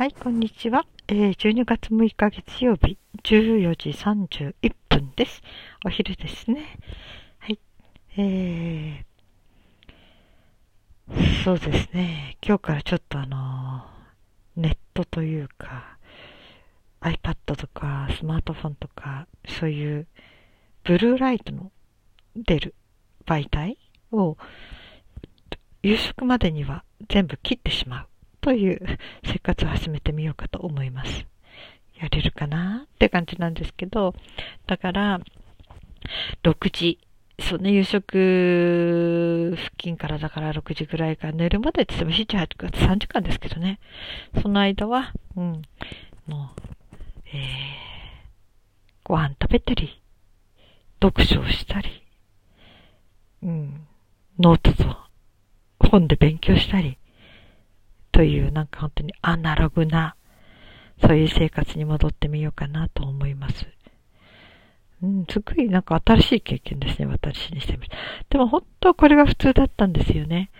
はい、こんにちは。えー、12月6日月曜日、14時31分です。お昼ですね。はい。えー、そうですね。今日からちょっとあのー、ネットというか、iPad とかスマートフォンとか、そういうブルーライトの出る媒体を夕食までには全部切ってしまう。という生活を始めてみようかと思います。やれるかなって感じなんですけど、だから、6時、そうね、夕食付近からだから6時ぐらいから寝るまでって言っても7、8か3時間ですけどね。その間は、うん、もう、えー、ご飯食べたり、読書をしたり、うん、ノートと本で勉強したり、というなんか本当にアナログな、そういう生活に戻ってみようかなと思います。うん、すごいなんか新しい経験ですね、私にしてみる。でも本当これが普通だったんですよね。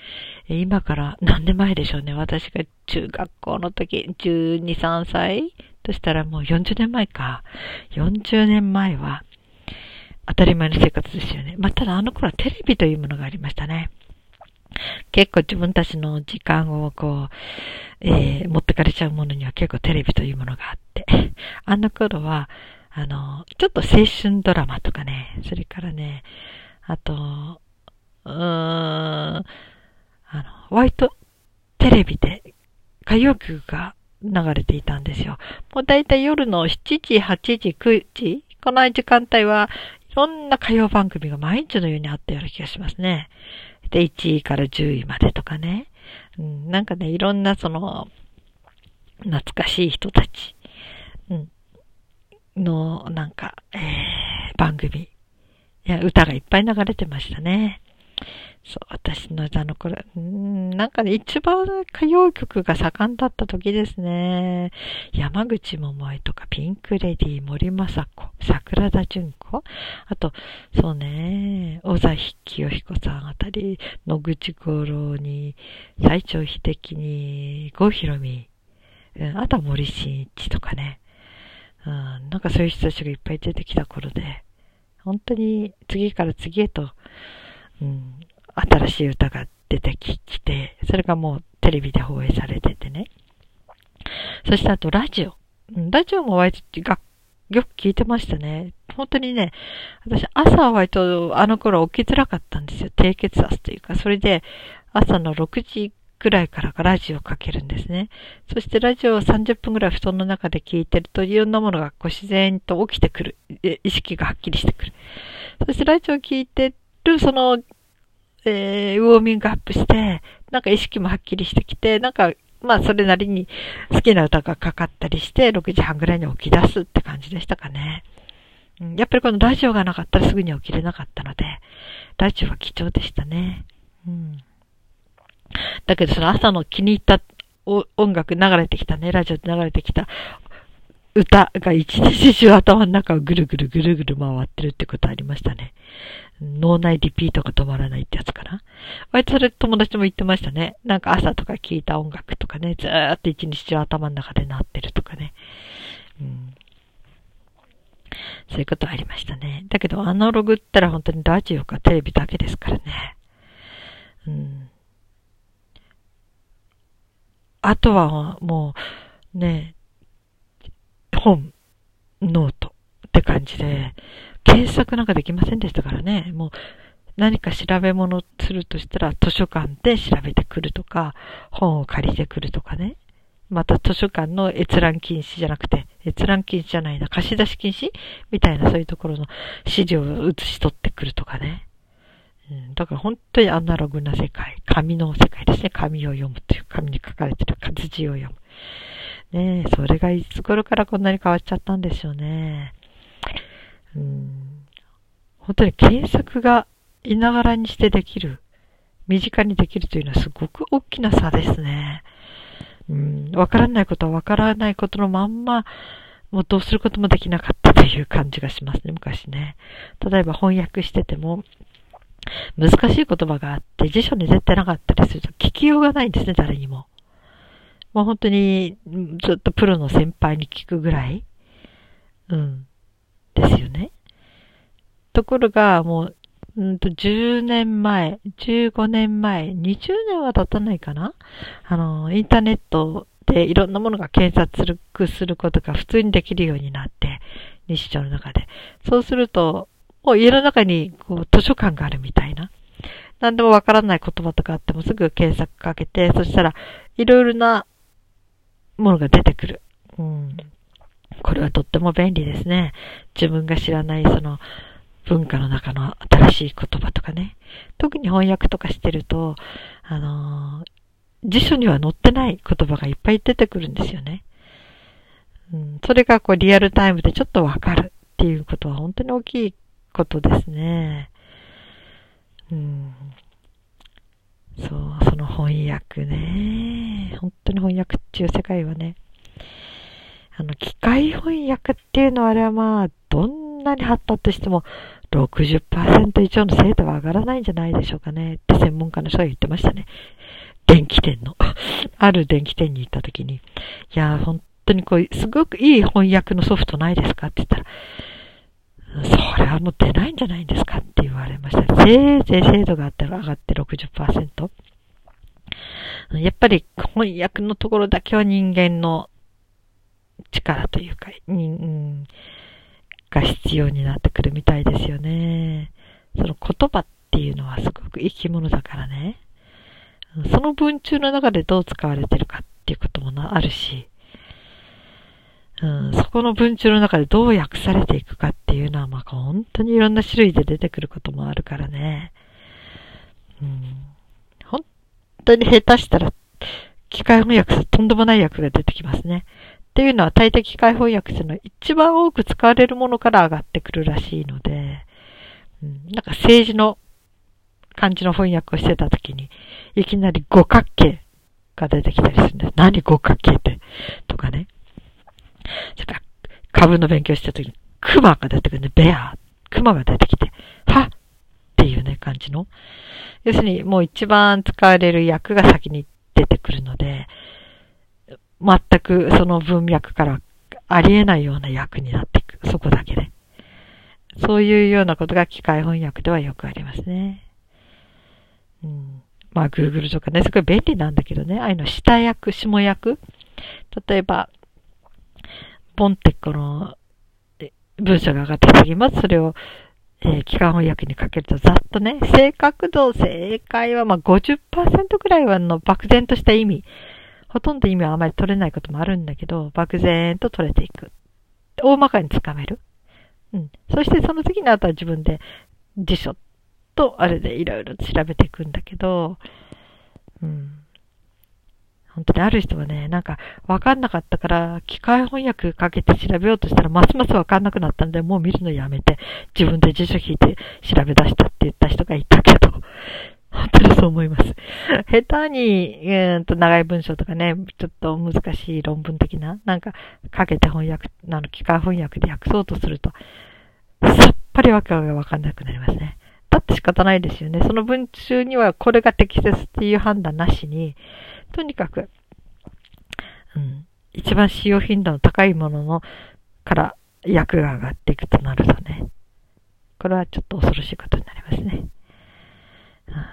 今から何年前でしょうね。私が中学校の時、12、3歳としたらもう40年前か。40年前は当たり前の生活ですよね。まあ、ただあの頃はテレビというものがありましたね。結構自分たちの時間をこう、えー、持ってかれちゃうものには結構テレビというものがあって、あの頃は、あの、ちょっと青春ドラマとかね、それからね、あと、うーん、あの、ワイトテレビで歌謡曲が流れていたんですよ。もうだいたい夜の7時、8時、9時、この時間帯はいろんな歌謡番組が毎日のようにあったような気がしますね。で、1位から10位までとかね。うん、なんかね、いろんなその、懐かしい人たち、うん、の、なんか、えー、番組。いや、歌がいっぱい流れてましたね。そう、私のあの頃、んなんかね、一番歌謡曲が盛んだった時ですね。山口百恵とかピンクレディー、森昌子、桜田淳子、あと、そうね、尾崎清彦さんあたり、野口五郎に、西城秀樹に、郷ひろみ、うん、あとは森進一とかね。うん、なんかそういう人たちがいっぱい出てきた頃で、本当に次から次へと、うん、新しい歌が出てきて、それがもうテレビで放映されててね。そしてあとラジオ。ラジオも割とがよく聞いてましたね。本当にね、私朝は割とあの頃起きづらかったんですよ。低血圧というか。それで朝の6時くらいからがラジオをかけるんですね。そしてラジオを30分ぐらい布団の中で聞いてるといろんなものがこう自然と起きてくる。意識がはっきりしてくる。そしてラジオを聞いてるそのえー、ウォーミングアップして、なんか意識もはっきりしてきて、なんか、まあそれなりに好きな歌がかかったりして、6時半ぐらいに起き出すって感じでしたかね。うん、やっぱりこのラジオがなかったらすぐに起きれなかったので、ラジオは貴重でしたね。うん。だけどその朝の気に入った音楽流れてきたね、ラジオで流れてきた歌が一日中頭の中をぐるぐるぐるぐる回ってるってことありましたね。脳内リピートが止まらないってやつかな。割とそれ友達も言ってましたね。なんか朝とか聴いた音楽とかね、ずーっと一日中頭の中で鳴ってるとかね。うん。そういうことありましたね。だけどアナログったら本当にラジオかテレビだけですからね。うん。あとはもう、ね、本、ノートって感じで、検索なんかできませんでしたからね。もう何か調べ物するとしたら図書館で調べてくるとか、本を借りてくるとかね。また図書館の閲覧禁止じゃなくて、閲覧禁止じゃないな、貸し出し禁止みたいなそういうところの資料を写し取ってくるとかね。うん、だから本当にアナログな世界、紙の世界ですね。紙を読むという、紙に書かれてる活字を読む。ねえ、それがいつ頃からこんなに変わっちゃったんでしょうね。うん、本当に検索がいながらにしてできる、身近にできるというのはすごく大きな差ですね。うん、わからないことはわからないことのまんま、もうどうすることもできなかったという感じがしますね、昔ね。例えば翻訳してても、難しい言葉があって辞書に絶対なかったりすると聞きようがないんですね、誰にも。もう本当にずっとプロの先輩に聞くぐらい、うん、ですよね。ところが、もう、うんと、10年前、15年前、20年は経たないかなあの、インターネットでいろんなものが検索することが普通にできるようになって、日常の中で。そうすると、もう家の中にこう図書館があるみたいな。何でもわからない言葉とかあってもすぐ検索かけて、そしたらいろいろなものが出てくる。うん。これはとっても便利ですね。自分が知らないその文化の中の新しい言葉とかね。特に翻訳とかしてると、あのー、辞書には載ってない言葉がいっぱい出てくるんですよね。うん、それがこうリアルタイムでちょっとわかるっていうことは本当に大きいことですね。うん。そう、その翻訳ね。本当に翻訳っていう世界はね。あの、機械翻訳っていうのはあれはまあ、どんなに発達しても60%以上の精度は上がらないんじゃないでしょうかね。って専門家の人が言ってましたね。電気店の。ある電気店に行った時に、いや、本当にこう、すごくいい翻訳のソフトないですかって言ったら、それはもう出ないんじゃないんですかって言われました。せいぜい精度があったら上がって60%。やっぱり翻訳のところだけは人間の力というか、人、が必要になってくるみたいですよね。その言葉っていうのはすごく生き物だからね。その文中の中でどう使われてるかっていうこともあるし、うん、そこの文中の中でどう訳されていくかっていうのは、まあ、本当にいろんな種類で出てくることもあるからね。うん、本当に下手したら、機械翻訳するとんでもない訳が出てきますね。っていうのは大抵機械翻訳するの一番多く使われるものから上がってくるらしいので、うん、なんか政治の漢字の翻訳をしてた時に、いきなり五角形が出てきたりするんです。何五角形って。とかね。それから、株の勉強してた時に、熊が出てくるね。ベア。熊が出てきて、はっっていうね、感じの。要するに、もう一番使われる訳が先に出てくるので、全くその文脈からありえないような訳になっていく。そこだけで。そういうようなことが機械翻訳ではよくありますね。うん。まあ、Google とかね、すごい便利なんだけどね、ああいうの下訳、下訳。例えば、ポンってこの文章が上がってきます。それを、えー、機関翻訳にかけるとざっとね、正確度、正解はまあ50%くらいはの漠然とした意味。ほとんど意味はあまり取れないこともあるんだけど、漠然と取れていく。大まかにつかめる。うん。そしてその次の後は自分で辞書とあれでいろいろ調べていくんだけど、うん。本当にある人はね、なんかわかんなかったから、機械翻訳かけて調べようとしたらますますわかんなくなったんで、もう見るのやめて、自分で辞書引いて調べ出したって言った人がいたけど、本当にそう思います。下手に、えー、と長い文章とかね、ちょっと難しい論文的な、なんか、かけて翻訳、あの、機械翻訳で訳そうとすると、さっぱりわけがわかんなくなりますね。だって仕方ないですよね。その文中にはこれが適切っていう判断なしに、とにかく、うん、一番使用頻度の高いものの、から役が上がっていくとなるとね、これはちょっと恐ろしいことになりますね。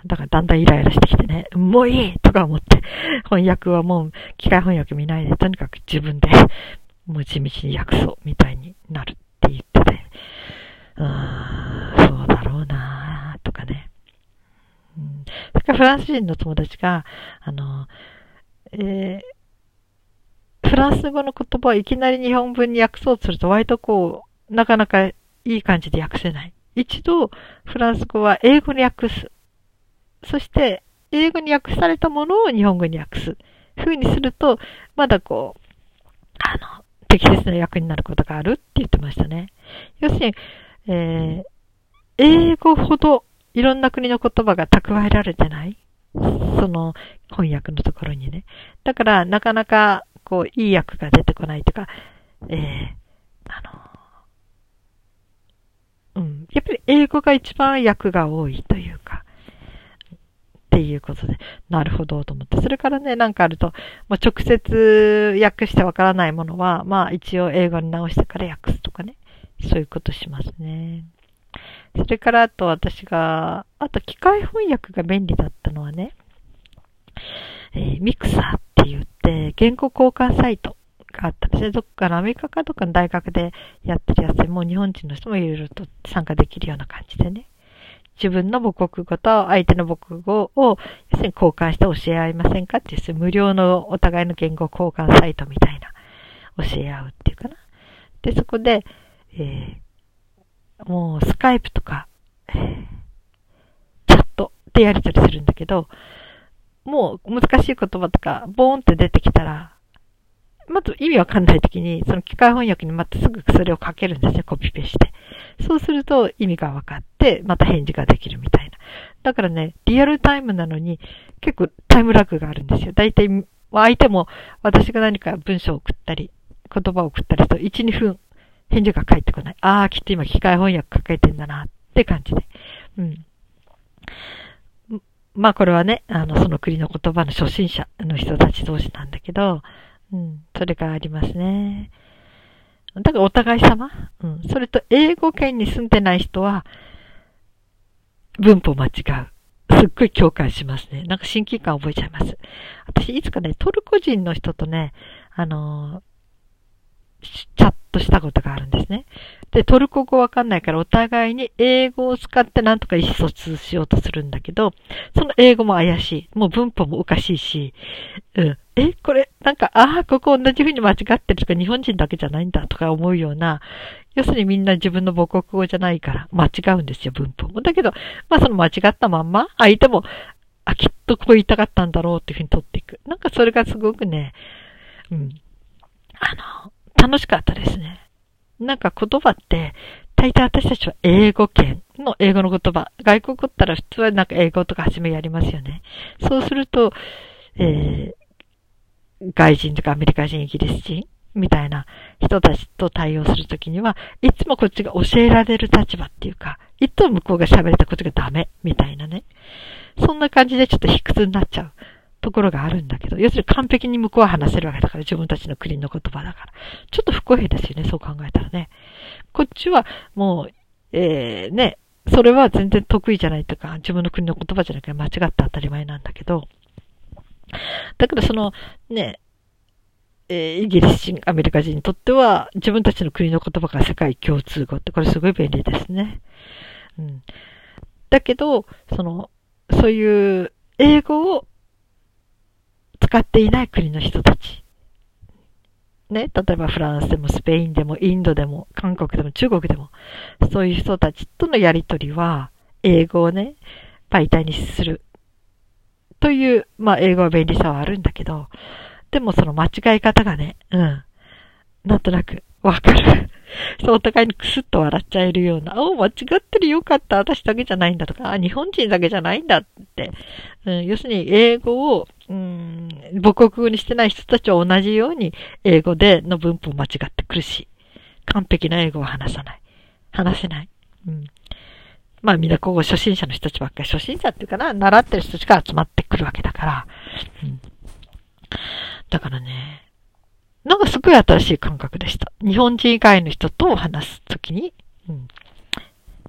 だからだんだんイライラしてきてね、もういいとか思って、翻訳はもう機械翻訳見ないで、とにかく自分で、もう地道に訳そうみたいになるって言ってて、うーん、そうだろうなとかね。うん。それからフランス人の友達が、あの、えー、フランス語の言葉をいきなり日本文に訳そうとすると割とこう、なかなかいい感じで訳せない。一度、フランス語は英語に訳す。そして、英語に訳されたものを日本語に訳す。風にすると、まだこう、あの、適切な役になることがあるって言ってましたね。要するに、えー、英語ほどいろんな国の言葉が蓄えられてないその翻訳のところにね。だから、なかなか、こう、いい訳が出てこないとか、えー、あの、うん。やっぱり英語が一番訳が多いというか、っていうことで、なるほどと思って。それからね、なんかあると、もう直接訳してわからないものは、まあ一応英語に直してから訳すとかね。そういうことしますね。それからあと私が、あと機械翻訳が便利だったのはね、えー、ミクサーって言って、言語交換サイトがあったんですね。どっかのアメリカかどっかの大学でやってるやつで、もう日本人の人もいろいろと参加できるような感じでね。自分の母国語と相手の母国語を、要するに交換して教え合いませんかっていう、無料のお互いの言語交換サイトみたいな、教え合うっていうかな。で、そこで、えー、もうスカイプとか、えー、チャットでやり取りするんだけど、もう難しい言葉とか、ボーンって出てきたら、まず意味わかんないときに、その機械翻訳にまたすぐそれをかけるんですよ、コピペして。そうすると意味が分かって、また返事ができるみたいな。だからね、リアルタイムなのに、結構タイムラグがあるんですよ。だいたい相手も私が何か文章を送ったり、言葉を送ったりすると、1、2分返事が返ってこない。ああ、きっと今機械翻訳かけてんだなって感じで。うん。まあこれはね、あの、その国の言葉の初心者の人たち同士なんだけど、うん、それがありますね。だからお互い様？うん。それと英語圏に住んでない人は、文法間違う。すっごい共感しますね。なんか親近感覚えちゃいます。私、いつかね、トルコ人の人とね、あのチャットしたことがあるんですね。で、トルコ語わかんないからお互いに英語を使ってなんとか意思疎通しようとするんだけど、その英語も怪しい。もう文法もおかしいし、うん。え、これ、なんか、ああ、ここ同じ風に間違ってるとか日本人だけじゃないんだとか思うような、要するにみんな自分の母国語じゃないから間違うんですよ、文法も。だけど、まあその間違ったまんま、相手も、あ、きっとこう言いたかったんだろうっていうふうに取っていく。なんかそれがすごくね、うん。あの、楽しかったですね。なんか言葉って、大体私たちは英語圏の英語の言葉。外国ったら普通はなんか英語とか初めやりますよね。そうすると、えー、外人とかアメリカ人、イギリス人みたいな人たちと対応するときには、いつもこっちが教えられる立場っていうか、いつも向こうが喋れたこっちがダメみたいなね。そんな感じでちょっと卑屈になっちゃう。ところがあるんだけど、要するに完璧に向こうは話せるわけだから、自分たちの国の言葉だから。ちょっと不公平ですよね、そう考えたらね。こっちはもう、えー、ね、それは全然得意じゃないとか、自分の国の言葉じゃなくて間違って当たり前なんだけど、だからその、ね、えー、イギリス人、アメリカ人にとっては、自分たちの国の言葉が世界共通語って、これすごい便利ですね。うん。だけど、その、そういう英語を使っていない国の人たち。ね、例えばフランスでもスペインでもインドでも韓国でも中国でも、そういう人たちとのやりとりは、英語をね、媒体にする。という、まあ英語は便利さはあるんだけど、でもその間違い方がね、うん。なんとなくわかる。そう、お互いにクスッと笑っちゃえるような、お間違ってるよかった、私だけじゃないんだとか、あ、日本人だけじゃないんだって、うん、要するに英語を、うん、母国語にしてない人たちは同じように英語での文法間違ってくるし、完璧な英語は話さない。話せない。うん。まあみんなここ初心者の人たちばっかり、初心者っていうかな、習ってる人たちが集まってくるわけだから、うん。だからね、なんかすごい新しい感覚でした。日本人以外の人と話すときに、うん、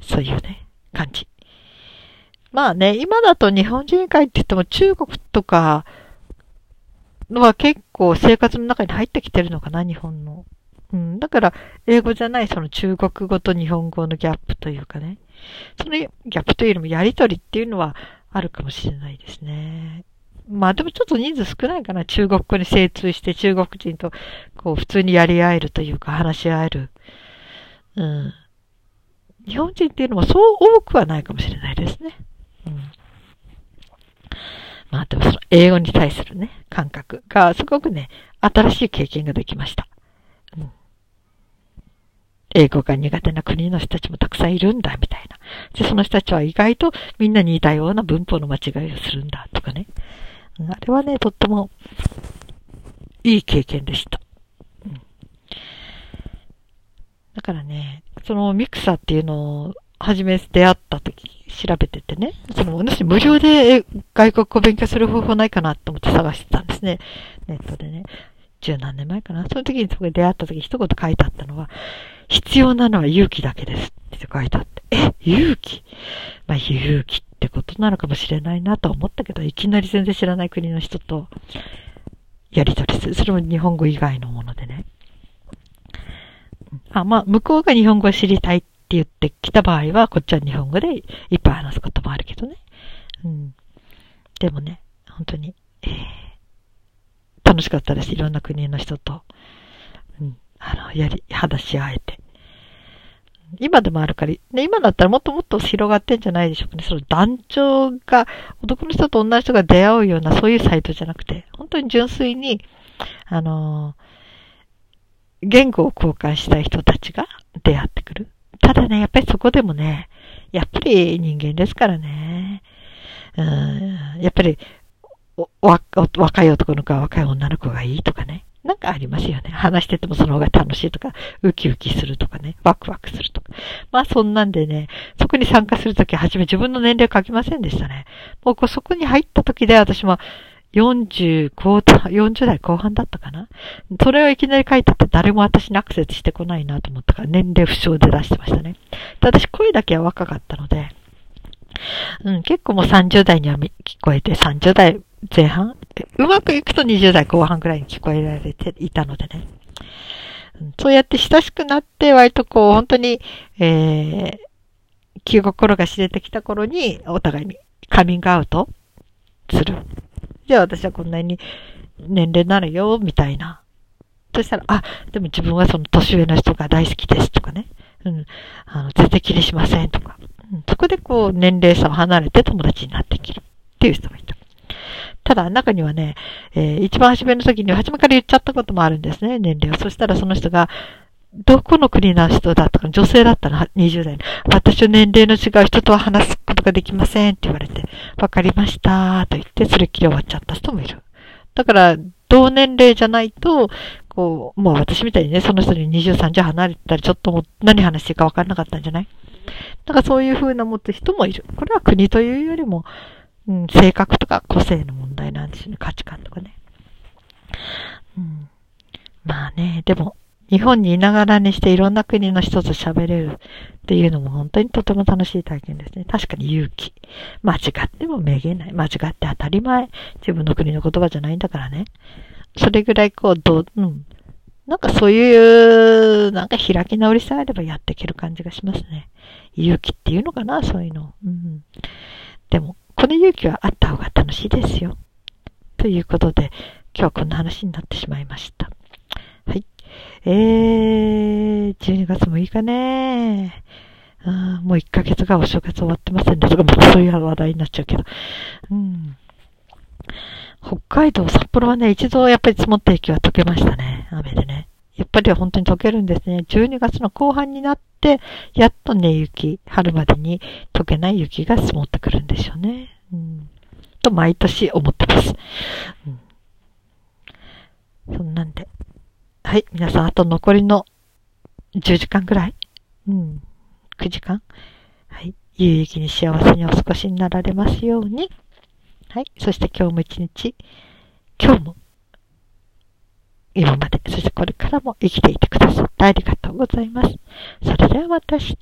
そういうね、感じ。まあね、今だと日本人以外って言っても中国とかのは結構生活の中に入ってきてるのかな、日本の。うん、だから、英語じゃないその中国語と日本語のギャップというかね。そのギャップというよりもやりとりっていうのはあるかもしれないですね。まあでもちょっと人数少ないかな。中国語に精通して中国人とこう普通にやり合えるというか話し合える。うん。日本人っていうのもそう多くはないかもしれないですね。うん。まあでもその英語に対するね、感覚がすごくね、新しい経験ができました。英語が苦手な国の人たちもたくさんいるんだ、みたいな。で、その人たちは意外とみんなに似たような文法の間違いをするんだ、とかね。あれはね、とってもいい経験でした。うん、だからね、そのミクサっていうのを初め出会った時、調べててね、その、私無料で外国語勉強する方法ないかなと思って探してたんですね。ネットでね。十何年前かな。その時にそこで出会った時一言書いてあったのは、必要なのは勇気だけですって書いてあって、え、勇気？まあ勇気ってことなのかもしれないなと思ったけど、いきなり全然知らない国の人とやりとりする。それも日本語以外のものでね。あ、まあ、向こうが日本語を知りたいって言ってきた場合は、こっちは日本語でいっぱい話すこともあるけどね。うん。でもね、本当に、えー、楽しかったです。いろんな国の人と、あの、やり、話し合えて。今でもあるから、ね、今だったらもっともっと広がってんじゃないでしょうかね。その団長が、男の人と女の人が出会うようなそういうサイトじゃなくて、本当に純粋に、あのー、言語を交換したい人たちが出会ってくる。ただね、やっぱりそこでもね、やっぱり人間ですからね。うん、やっぱり、若い男の子は若い女の子がいいとかね。なんかありますよね。話しててもその方が楽しいとか、ウキウキするとかね、ワクワクするとか。まあそんなんでね、そこに参加するときはじめ自分の年齢書きませんでしたね。もうそこに入ったときで私も40後、40代後半だったかなそれをいきなり書いてて誰も私にアクセスしてこないなと思ったから年齢不詳で出してましたね。で私声だけは若かったので、うん、結構もう30代には聞こえて、30代前半？うまくいくと20代後半くらいに聞こえられていたのでね。そうやって親しくなって、割とこう、本当に、えー、気心が知れてきた頃に、お互いにカミングアウトする。じゃあ私はこんなに年齢になるよ、みたいな。そしたら、あ、でも自分はその年上の人が大好きですとかね。うん。あの、全然気にしませんとか。うん、そこでこう、年齢差を離れて友達になってきるっていう人もいた。ただ、中にはね、えー、一番初めの時に初めから言っちゃったこともあるんですね、年齢を。そしたらその人が、どこの国の人だったか、女性だったの、20代の。私は年齢の違う人とは話すことができませんって言われて、わかりましたと言って、それっきり終わっちゃった人もいる。だから、同年齢じゃないと、こう、もう私みたいにね、その人に20、30離れたらちょっともう何話していいかわからなかったんじゃない？だからそういう風な持つ人もいる。これは国というよりも、うん、性格とか個性の問題なんですよね。価値観とかね。うん、まあね、でも、日本にいながらにしていろんな国の人と喋れるっていうのも本当にとても楽しい体験ですね。確かに勇気。間違ってもめげない。間違って当たり前。自分の国の言葉じゃないんだからね。それぐらいこう、どう、うん。なんかそういう、なんか開き直りさえあればやっていける感じがしますね。勇気っていうのかな、そういうの。うん。でも、この勇気はあった方が楽しいですよ。ということで、今日はこんな話になってしまいました。はい。えー、12月6日ね。あもう1ヶ月がお正月終わってませんね。とか、またそういう話題になっちゃうけど。うん。北海道、札幌はね、一度やっぱり積もった雪は溶けましたね。雨でね。やっぱり本当に溶けるんですね。12月の後半になって、やっとね、雪、春までに溶けない雪が積もってくるんでしょうね。うん。と、毎年思ってます。うん。そんなんで。はい、皆さん、あと残りの10時間ぐらいうん。9時間はい。有意義に幸せにお過ごしになられますように。はい。そして今日も一日、今日も今まで、そしてこれからも生きていてくださってありがとうございます。それではまた明日。